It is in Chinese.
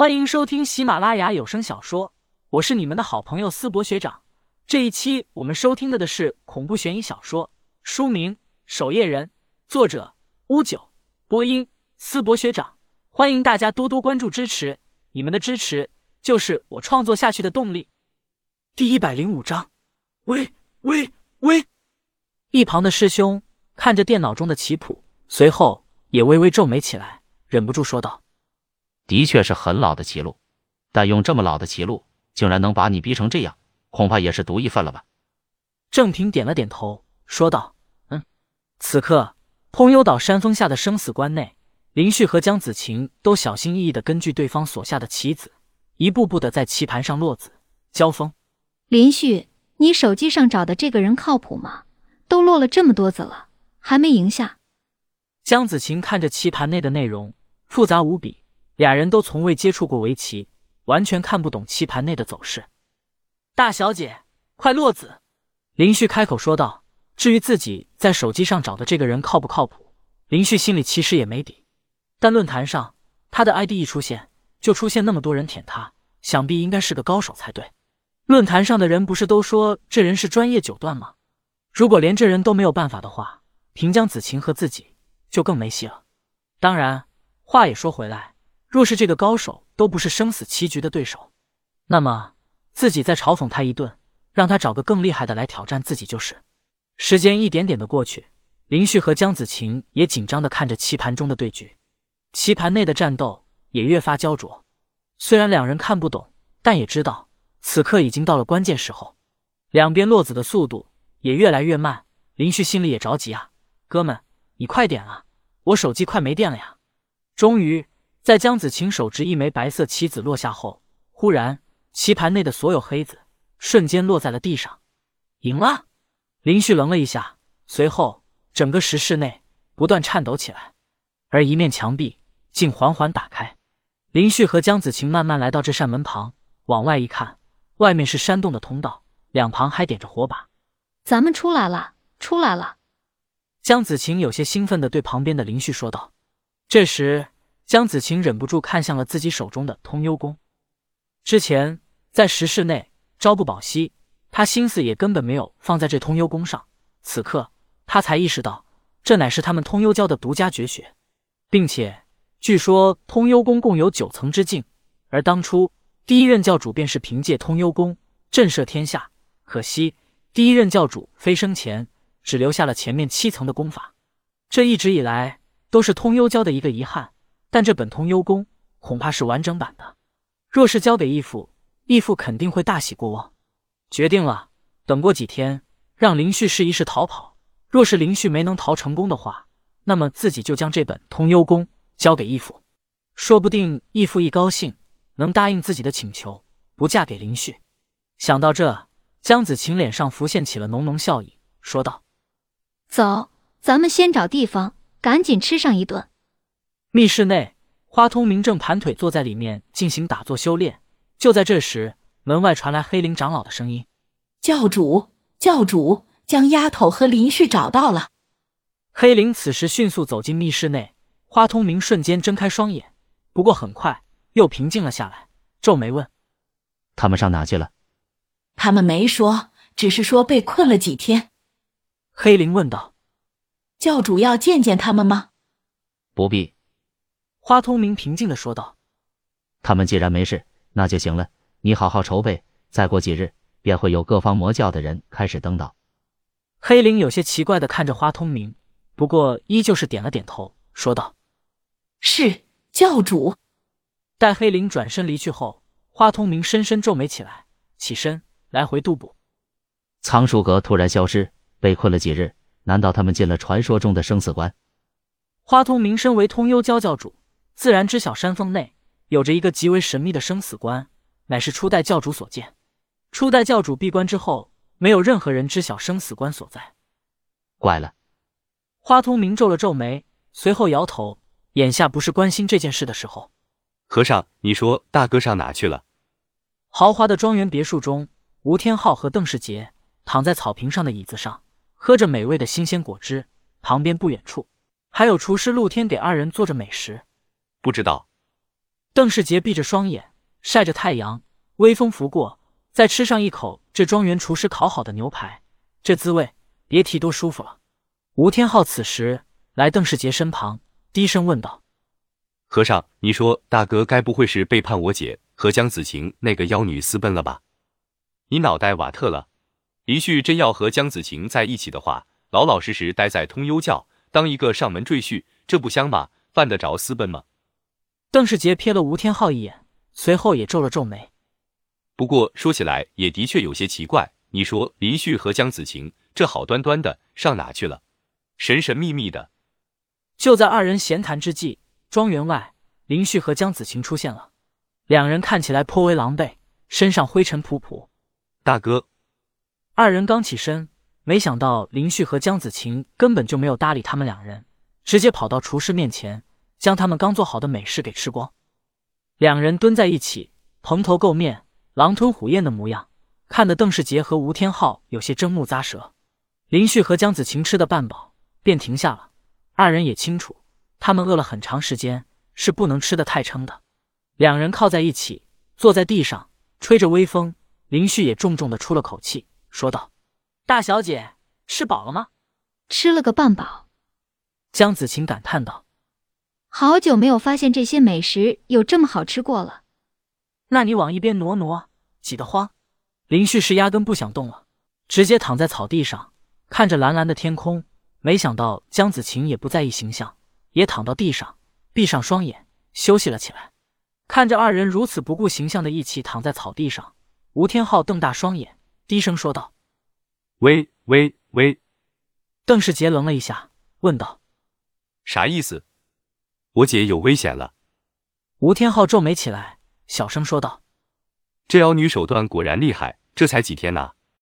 欢迎收听喜马拉雅有声小说，我是你们的好朋友思博学长。这一期我们收听的的是恐怖悬疑小说，书名《守夜人》，作者乌九，播音思博学长。欢迎大家多多关注支持，你们的支持就是我创作下去的动力。第一百零五章，喂喂喂！一旁的师兄看着电脑中的棋谱，随后也微微皱眉起来，忍不住说道。的确是很老的棋路，但用这么老的棋路，竟然能把你逼成这样，恐怕也是独一份了吧？郑平点了点头，说道：“嗯。”此刻，通幽岛山峰下的生死关内，林旭和江子晴都小心翼翼的根据对方所下的棋子，一步步的在棋盘上落子交锋。林旭，你手机上找的这个人靠谱吗？都落了这么多子了，还没赢下。江子晴看着棋盘内的内容，复杂无比。俩人都从未接触过围棋，完全看不懂棋盘内的走势。大小姐，快落子！林旭开口说道。至于自己在手机上找的这个人靠不靠谱，林旭心里其实也没底。但论坛上他的 ID 一出现，就出现那么多人舔他，想必应该是个高手才对。论坛上的人不是都说这人是专业九段吗？如果连这人都没有办法的话，平江子晴和自己就更没戏了。当然，话也说回来。若是这个高手都不是生死棋局的对手，那么自己再嘲讽他一顿，让他找个更厉害的来挑战自己就是。时间一点点的过去，林旭和江子晴也紧张的看着棋盘中的对局，棋盘内的战斗也越发焦灼。虽然两人看不懂，但也知道此刻已经到了关键时候。两边落子的速度也越来越慢，林旭心里也着急啊，哥们，你快点啊，我手机快没电了呀！终于。在江子晴手执一枚白色棋子落下后，忽然棋盘内的所有黑子瞬间落在了地上。赢了！林旭愣了一下，随后整个石室内不断颤抖起来，而一面墙壁竟缓缓打开。林旭和江子晴慢慢来到这扇门旁，往外一看，外面是山洞的通道，两旁还点着火把。咱们出来了，出来了！江子晴有些兴奋地对旁边的林旭说道。这时。江子晴忍不住看向了自己手中的通幽功。之前在石室内朝不保夕，他心思也根本没有放在这通幽功上。此刻他才意识到，这乃是他们通幽教的独家绝学，并且据说通幽功共有九层之境，而当初第一任教主便是凭借通幽功震慑天下。可惜第一任教主飞升前，只留下了前面七层的功法，这一直以来都是通幽教的一个遗憾。但这本通幽功恐怕是完整版的，若是交给义父，义父肯定会大喜过望。决定了，等过几天，让林旭试一试逃跑。若是林旭没能逃成功的话，那么自己就将这本通幽功交给义父，说不定义父一高兴，能答应自己的请求，不嫁给林旭。想到这，江子晴脸上浮现起了浓浓笑意，说道：“走，咱们先找地方，赶紧吃上一顿。”密室内，花通明正盘腿坐在里面进行打坐修炼。就在这时，门外传来黑灵长老的声音：“教主，教主，将丫头和林旭找到了。”黑灵此时迅速走进密室内，花通明瞬间睁开双眼，不过很快又平静了下来，皱眉问：“他们上哪去了？”他们没说，只是说被困了几天。黑灵问道：“教主要见见他们吗？”“不必。”花通明平静的说道：“他们既然没事，那就行了。你好好筹备，再过几日便会有各方魔教的人开始登岛。”黑灵有些奇怪的看着花通明，不过依旧是点了点头，说道：“是教主。”待黑灵转身离去后，花通明深深皱眉起来，起身来回踱步。苍树阁突然消失，被困了几日，难道他们进了传说中的生死关？花通明身为通幽教教主。自然知晓山峰内有着一个极为神秘的生死关，乃是初代教主所建。初代教主闭关之后，没有任何人知晓生死关所在。怪了，花通明皱了皱眉，随后摇头。眼下不是关心这件事的时候。和尚，你说大哥上哪去了？豪华的庄园别墅中，吴天昊和邓世杰躺在草坪上的椅子上，喝着美味的新鲜果汁。旁边不远处，还有厨师陆天给二人做着美食。不知道，邓世杰闭着双眼，晒着太阳，微风拂过，再吃上一口这庄园厨师烤好的牛排，这滋味别提多舒服了。吴天昊此时来邓世杰身旁，低声问道：“和尚，你说大哥该不会是背叛我姐和江子晴那个妖女私奔了吧？你脑袋瓦特了？林旭真要和江子晴在一起的话，老老实实待在通幽教，当一个上门赘婿，这不香吗？犯得着私奔吗？”邓世杰瞥了吴天昊一眼，随后也皱了皱眉。不过说起来也的确有些奇怪，你说林旭和江子晴这好端端的上哪去了？神神秘秘的。就在二人闲谈之际，庄园外林旭和江子晴出现了，两人看起来颇为狼狈，身上灰尘仆仆。大哥，二人刚起身，没想到林旭和江子晴根本就没有搭理他们两人，直接跑到厨师面前。将他们刚做好的美食给吃光，两人蹲在一起，蓬头垢面、狼吞虎咽的模样，看得邓世杰和吴天昊有些睁目咂舌。林旭和江子晴吃的半饱，便停下了。二人也清楚，他们饿了很长时间，是不能吃的太撑的。两人靠在一起，坐在地上，吹着微风。林旭也重重的出了口气，说道：“大小姐，吃饱了吗？”“吃了个半饱。”江子晴感叹道。好久没有发现这些美食有这么好吃过了。那你往一边挪挪，挤得慌。林旭是压根不想动了，直接躺在草地上，看着蓝蓝的天空。没想到江子晴也不在意形象，也躺到地上，闭上双眼休息了起来。看着二人如此不顾形象的一起躺在草地上，吴天昊瞪大双眼，低声说道：“喂喂喂。”邓世杰愣了一下，问道：“啥意思？”我姐有危险了，吴天昊皱眉起来，小声说道：“这妖女手段果然厉害，这才几天呐，